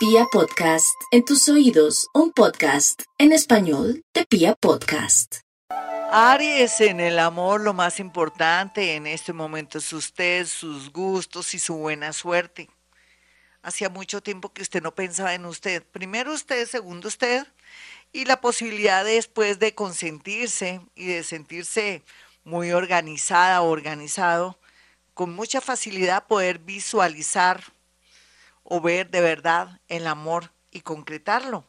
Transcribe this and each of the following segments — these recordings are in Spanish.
Pia Podcast, en tus oídos, un podcast en español de Pia Podcast. Aries, en el amor lo más importante en este momento es usted, sus gustos y su buena suerte. Hacía mucho tiempo que usted no pensaba en usted. Primero usted, segundo usted. Y la posibilidad después de consentirse y de sentirse muy organizada organizado, con mucha facilidad poder visualizar o ver de verdad el amor y concretarlo.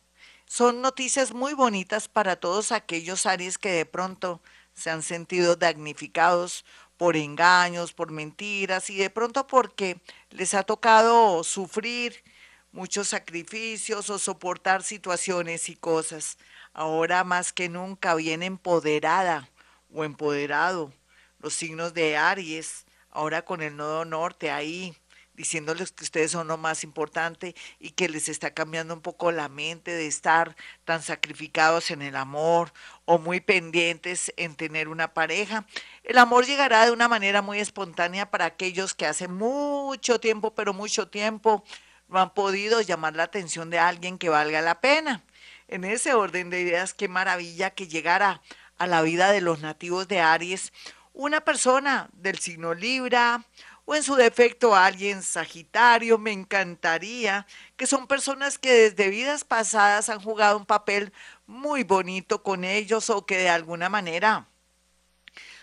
Son noticias muy bonitas para todos aquellos Aries que de pronto se han sentido damnificados por engaños, por mentiras y de pronto porque les ha tocado sufrir muchos sacrificios o soportar situaciones y cosas. Ahora más que nunca viene empoderada o empoderado los signos de Aries, ahora con el nodo norte ahí diciéndoles que ustedes son lo más importante y que les está cambiando un poco la mente de estar tan sacrificados en el amor o muy pendientes en tener una pareja. El amor llegará de una manera muy espontánea para aquellos que hace mucho tiempo, pero mucho tiempo, no han podido llamar la atención de alguien que valga la pena. En ese orden de ideas, qué maravilla que llegara a la vida de los nativos de Aries una persona del signo Libra, o en su defecto alguien Sagitario, me encantaría, que son personas que desde vidas pasadas han jugado un papel muy bonito con ellos o que de alguna manera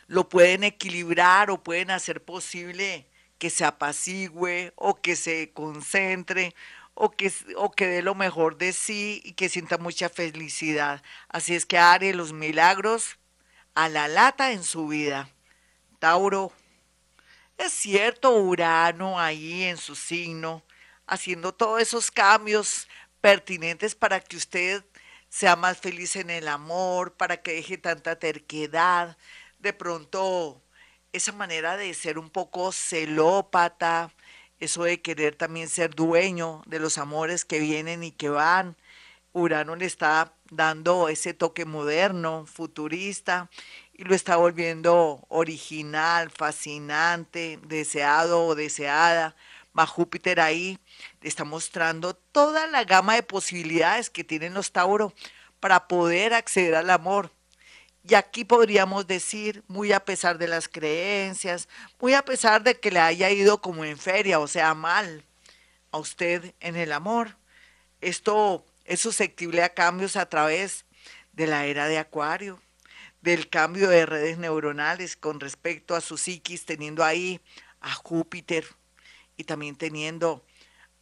lo pueden equilibrar o pueden hacer posible que se apacigüe o que se concentre o que, o que dé lo mejor de sí y que sienta mucha felicidad. Así es que haré los milagros a la lata en su vida. Tauro, es cierto, Urano ahí en su signo, haciendo todos esos cambios pertinentes para que usted sea más feliz en el amor, para que deje tanta terquedad, de pronto esa manera de ser un poco celópata, eso de querer también ser dueño de los amores que vienen y que van. Urano le está dando ese toque moderno, futurista, y lo está volviendo original, fascinante, deseado o deseada. Más Júpiter ahí está mostrando toda la gama de posibilidades que tienen los Tauro para poder acceder al amor. Y aquí podríamos decir, muy a pesar de las creencias, muy a pesar de que le haya ido como en feria, o sea, mal a usted en el amor, esto es susceptible a cambios a través de la era de Acuario del cambio de redes neuronales con respecto a su psiquis, teniendo ahí a Júpiter y también teniendo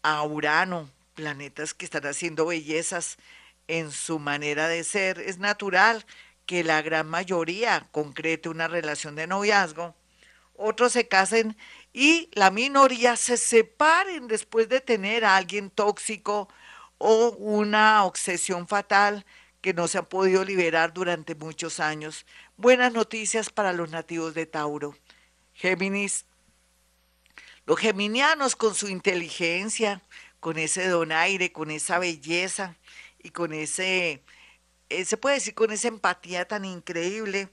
a Urano, planetas que están haciendo bellezas en su manera de ser. Es natural que la gran mayoría concrete una relación de noviazgo, otros se casen y la minoría se separen después de tener a alguien tóxico o una obsesión fatal que no se han podido liberar durante muchos años. Buenas noticias para los nativos de Tauro. Géminis, los geminianos con su inteligencia, con ese donaire, con esa belleza y con ese, eh, se puede decir, con esa empatía tan increíble,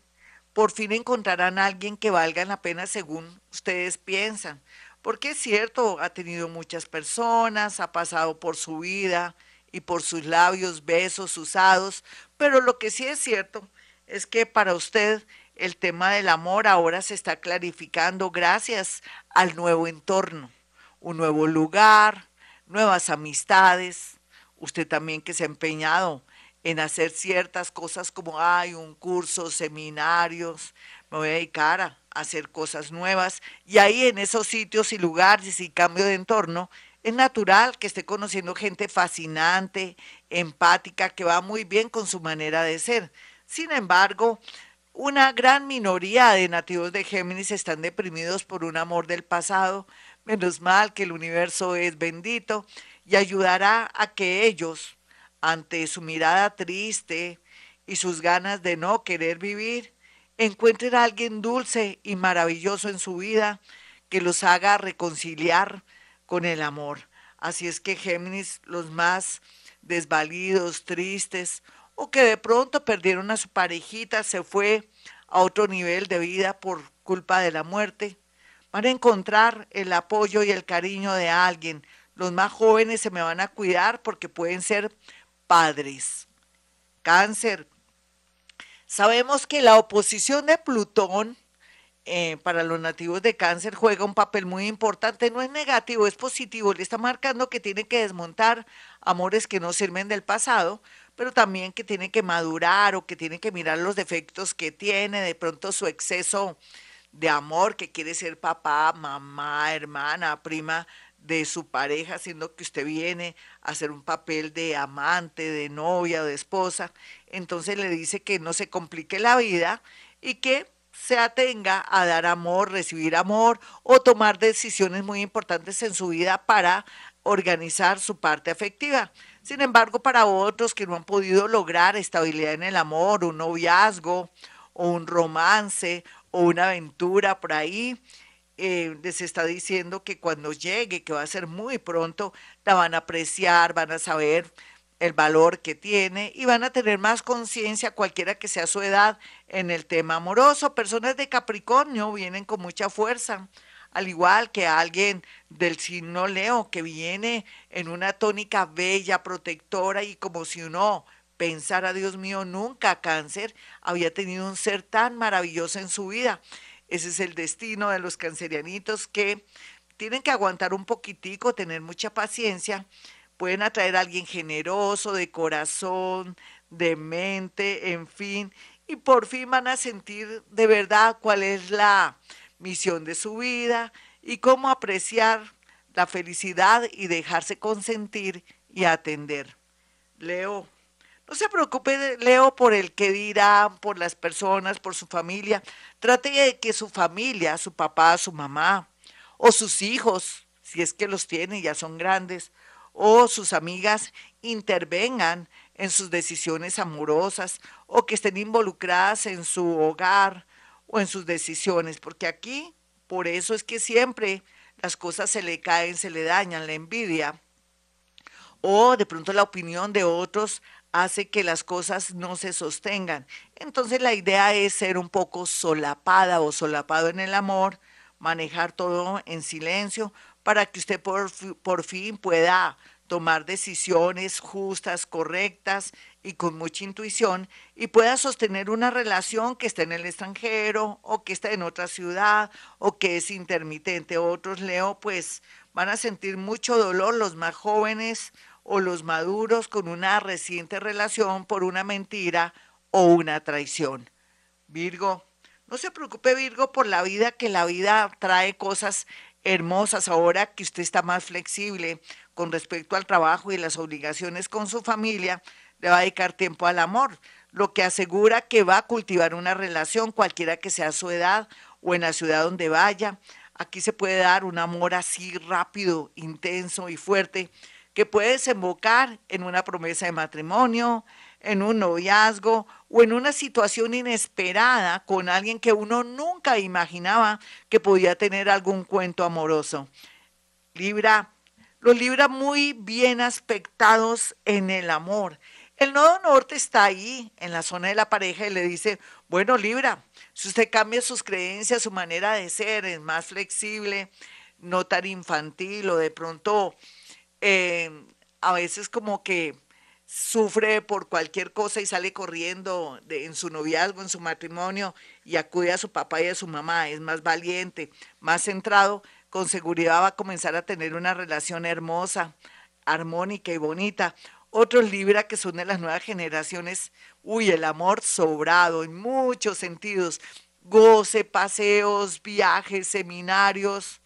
por fin encontrarán a alguien que valga la pena según ustedes piensan. Porque es cierto, ha tenido muchas personas, ha pasado por su vida, y por sus labios besos usados, pero lo que sí es cierto es que para usted el tema del amor ahora se está clarificando gracias al nuevo entorno, un nuevo lugar, nuevas amistades, usted también que se ha empeñado en hacer ciertas cosas como hay un curso, seminarios, me voy a dedicar a hacer cosas nuevas y ahí en esos sitios y lugares y cambio de entorno es natural que esté conociendo gente fascinante, empática, que va muy bien con su manera de ser. Sin embargo, una gran minoría de nativos de Géminis están deprimidos por un amor del pasado. Menos mal que el universo es bendito y ayudará a que ellos, ante su mirada triste y sus ganas de no querer vivir, encuentren a alguien dulce y maravilloso en su vida que los haga reconciliar con el amor. Así es que Géminis, los más desvalidos, tristes, o que de pronto perdieron a su parejita, se fue a otro nivel de vida por culpa de la muerte, van a encontrar el apoyo y el cariño de alguien, los más jóvenes se me van a cuidar porque pueden ser padres. Cáncer. Sabemos que la oposición de Plutón eh, para los nativos de cáncer juega un papel muy importante. No es negativo, es positivo. Le está marcando que tiene que desmontar amores que no sirven del pasado, pero también que tiene que madurar o que tiene que mirar los defectos que tiene, de pronto su exceso de amor, que quiere ser papá, mamá, hermana, prima de su pareja, siendo que usted viene a hacer un papel de amante, de novia, de esposa. Entonces le dice que no se complique la vida y que se atenga a dar amor, recibir amor o tomar decisiones muy importantes en su vida para organizar su parte afectiva. Sin embargo, para otros que no han podido lograr estabilidad en el amor, un noviazgo o un romance o una aventura por ahí, eh, les está diciendo que cuando llegue, que va a ser muy pronto, la van a apreciar, van a saber el valor que tiene y van a tener más conciencia, cualquiera que sea su edad, en el tema amoroso. Personas de Capricornio vienen con mucha fuerza, al igual que alguien del signo Leo que viene en una tónica bella, protectora y como si uno pensara, Dios mío, nunca cáncer había tenido un ser tan maravilloso en su vida. Ese es el destino de los cancerianitos que tienen que aguantar un poquitico, tener mucha paciencia pueden atraer a alguien generoso, de corazón, de mente, en fin, y por fin van a sentir de verdad cuál es la misión de su vida y cómo apreciar la felicidad y dejarse consentir y atender. Leo, no se preocupe, Leo, por el que dirán, por las personas, por su familia. Trate de que su familia, su papá, su mamá o sus hijos, si es que los tiene, ya son grandes, o sus amigas intervengan en sus decisiones amorosas o que estén involucradas en su hogar o en sus decisiones, porque aquí por eso es que siempre las cosas se le caen, se le dañan, la envidia o de pronto la opinión de otros hace que las cosas no se sostengan. Entonces la idea es ser un poco solapada o solapado en el amor, manejar todo en silencio, para que usted por, por fin pueda tomar decisiones justas, correctas y con mucha intuición y pueda sostener una relación que esté en el extranjero o que esté en otra ciudad o que es intermitente. Otros, Leo, pues van a sentir mucho dolor los más jóvenes o los maduros con una reciente relación por una mentira o una traición. Virgo, no se preocupe Virgo por la vida, que la vida trae cosas hermosas ahora que usted está más flexible con respecto al trabajo y las obligaciones con su familia, le va a dedicar tiempo al amor, lo que asegura que va a cultivar una relación, cualquiera que sea su edad o en la ciudad donde vaya. Aquí se puede dar un amor así rápido, intenso y fuerte, que puede desembocar en una promesa de matrimonio, en un noviazgo o en una situación inesperada con alguien que uno nunca imaginaba que podía tener algún cuento amoroso. Libra, los Libra muy bien aspectados en el amor. El nodo norte está ahí, en la zona de la pareja, y le dice, bueno, Libra, si usted cambia sus creencias, su manera de ser, es más flexible, no tan infantil o de pronto eh, a veces como que sufre por cualquier cosa y sale corriendo en su noviazgo, en su matrimonio y acude a su papá y a su mamá, es más valiente, más centrado, con seguridad va a comenzar a tener una relación hermosa, armónica y bonita. Otros Libra que son de las nuevas generaciones, uy, el amor sobrado en muchos sentidos, goce, paseos, viajes, seminarios,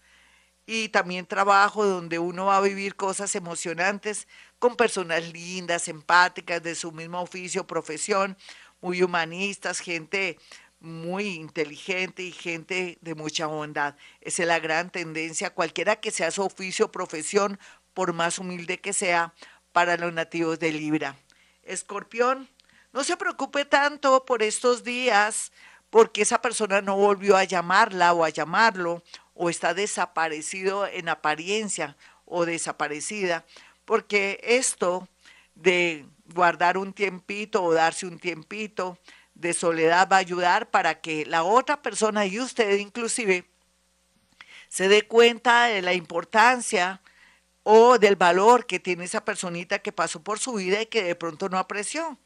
y también trabajo donde uno va a vivir cosas emocionantes con personas lindas, empáticas, de su mismo oficio, profesión, muy humanistas, gente muy inteligente y gente de mucha bondad. Esa es la gran tendencia, cualquiera que sea su oficio, profesión, por más humilde que sea, para los nativos de Libra. Escorpión, no se preocupe tanto por estos días, porque esa persona no volvió a llamarla o a llamarlo, o está desaparecido en apariencia o desaparecida, porque esto de guardar un tiempito o darse un tiempito de soledad va a ayudar para que la otra persona y usted inclusive se dé cuenta de la importancia o del valor que tiene esa personita que pasó por su vida y que de pronto no apreció.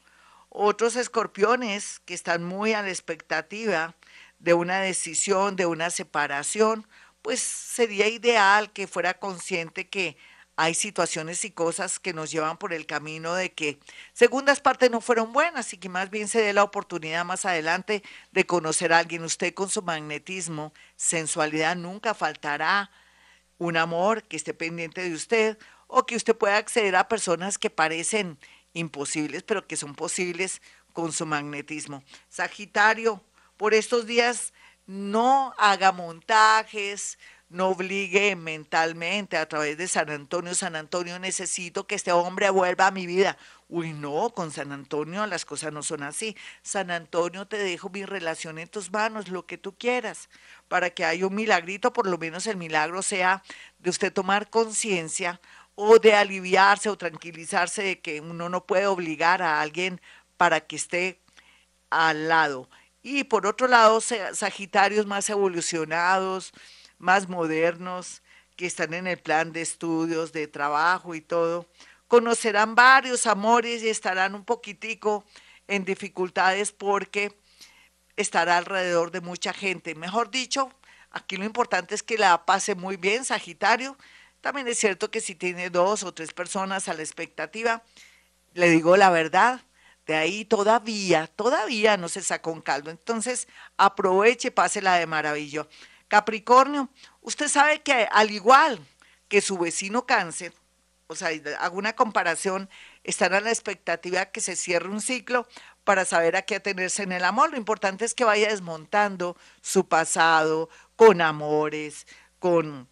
Otros escorpiones que están muy a la expectativa de una decisión, de una separación, pues sería ideal que fuera consciente que hay situaciones y cosas que nos llevan por el camino de que segundas partes no fueron buenas y que más bien se dé la oportunidad más adelante de conocer a alguien. Usted con su magnetismo, sensualidad nunca faltará un amor que esté pendiente de usted o que usted pueda acceder a personas que parecen imposibles, pero que son posibles con su magnetismo. Sagitario, por estos días no haga montajes, no obligue mentalmente a través de San Antonio, San Antonio, necesito que este hombre vuelva a mi vida. Uy, no, con San Antonio las cosas no son así. San Antonio, te dejo mi relación en tus manos, lo que tú quieras, para que haya un milagrito, por lo menos el milagro sea de usted tomar conciencia o de aliviarse o tranquilizarse de que uno no puede obligar a alguien para que esté al lado. Y por otro lado, Sagitarios más evolucionados, más modernos, que están en el plan de estudios, de trabajo y todo, conocerán varios amores y estarán un poquitico en dificultades porque estará alrededor de mucha gente. Mejor dicho, aquí lo importante es que la pase muy bien, Sagitario. También es cierto que si tiene dos o tres personas a la expectativa, le digo la verdad, de ahí todavía, todavía no se sacó un caldo. Entonces, aproveche, pásela de maravillo. Capricornio, usted sabe que al igual que su vecino cáncer, o sea, hago una comparación, están a la expectativa que se cierre un ciclo para saber a qué atenerse en el amor. Lo importante es que vaya desmontando su pasado con amores, con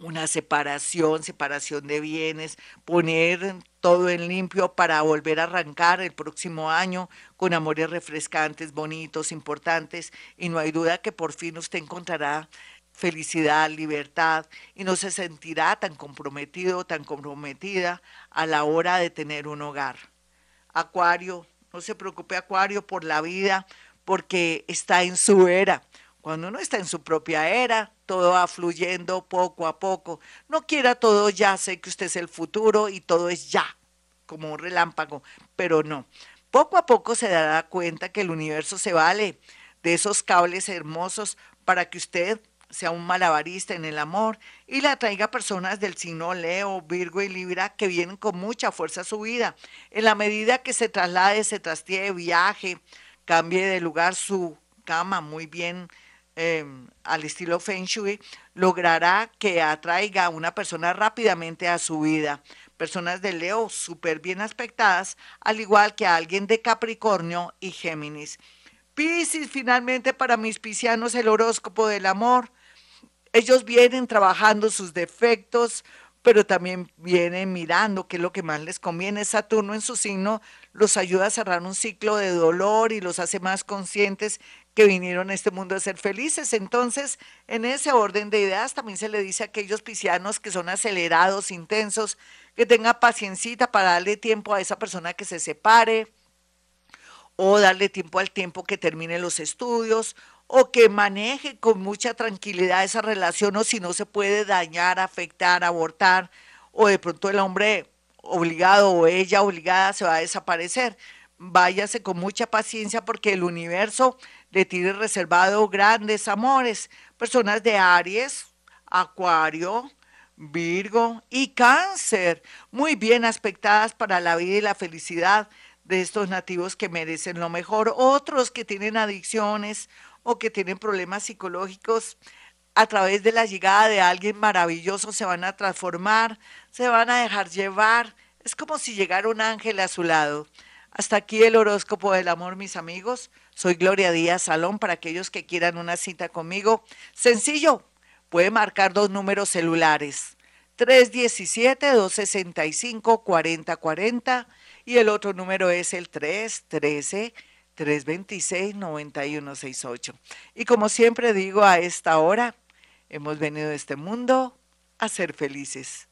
una separación, separación de bienes, poner todo en limpio para volver a arrancar el próximo año con amores refrescantes, bonitos, importantes, y no hay duda que por fin usted encontrará felicidad, libertad, y no se sentirá tan comprometido, tan comprometida a la hora de tener un hogar. Acuario, no se preocupe Acuario por la vida, porque está en su era. Cuando uno está en su propia era, todo va fluyendo poco a poco. No quiera todo ya, sé que usted es el futuro y todo es ya, como un relámpago, pero no. Poco a poco se dará cuenta que el universo se vale de esos cables hermosos para que usted sea un malabarista en el amor y le atraiga personas del signo Leo, Virgo y Libra que vienen con mucha fuerza a su vida. En la medida que se traslade, se trastee, viaje, cambie de lugar su cama muy bien Em, al estilo Feng Shui, logrará que atraiga a una persona rápidamente a su vida. Personas de Leo súper bien aspectadas, al igual que a alguien de Capricornio y Géminis. Piscis, finalmente para mis piscianos el horóscopo del amor. Ellos vienen trabajando sus defectos, pero también vienen mirando qué es lo que más les conviene. Saturno en su signo los ayuda a cerrar un ciclo de dolor y los hace más conscientes que vinieron a este mundo a ser felices. Entonces, en ese orden de ideas también se le dice a aquellos piscianos que son acelerados, intensos, que tenga paciencita para darle tiempo a esa persona que se separe o darle tiempo al tiempo que termine los estudios o que maneje con mucha tranquilidad esa relación o si no se puede dañar, afectar, abortar o de pronto el hombre obligado o ella obligada se va a desaparecer. Váyase con mucha paciencia porque el universo le tiene reservado grandes amores. Personas de Aries, Acuario, Virgo y Cáncer, muy bien aspectadas para la vida y la felicidad de estos nativos que merecen lo mejor. Otros que tienen adicciones o que tienen problemas psicológicos, a través de la llegada de alguien maravilloso se van a transformar, se van a dejar llevar. Es como si llegara un ángel a su lado. Hasta aquí el horóscopo del amor, mis amigos. Soy Gloria Díaz Salón para aquellos que quieran una cita conmigo. Sencillo, puede marcar dos números celulares. 317-265-4040 y el otro número es el 313-326-9168. Y como siempre digo a esta hora, hemos venido a este mundo a ser felices.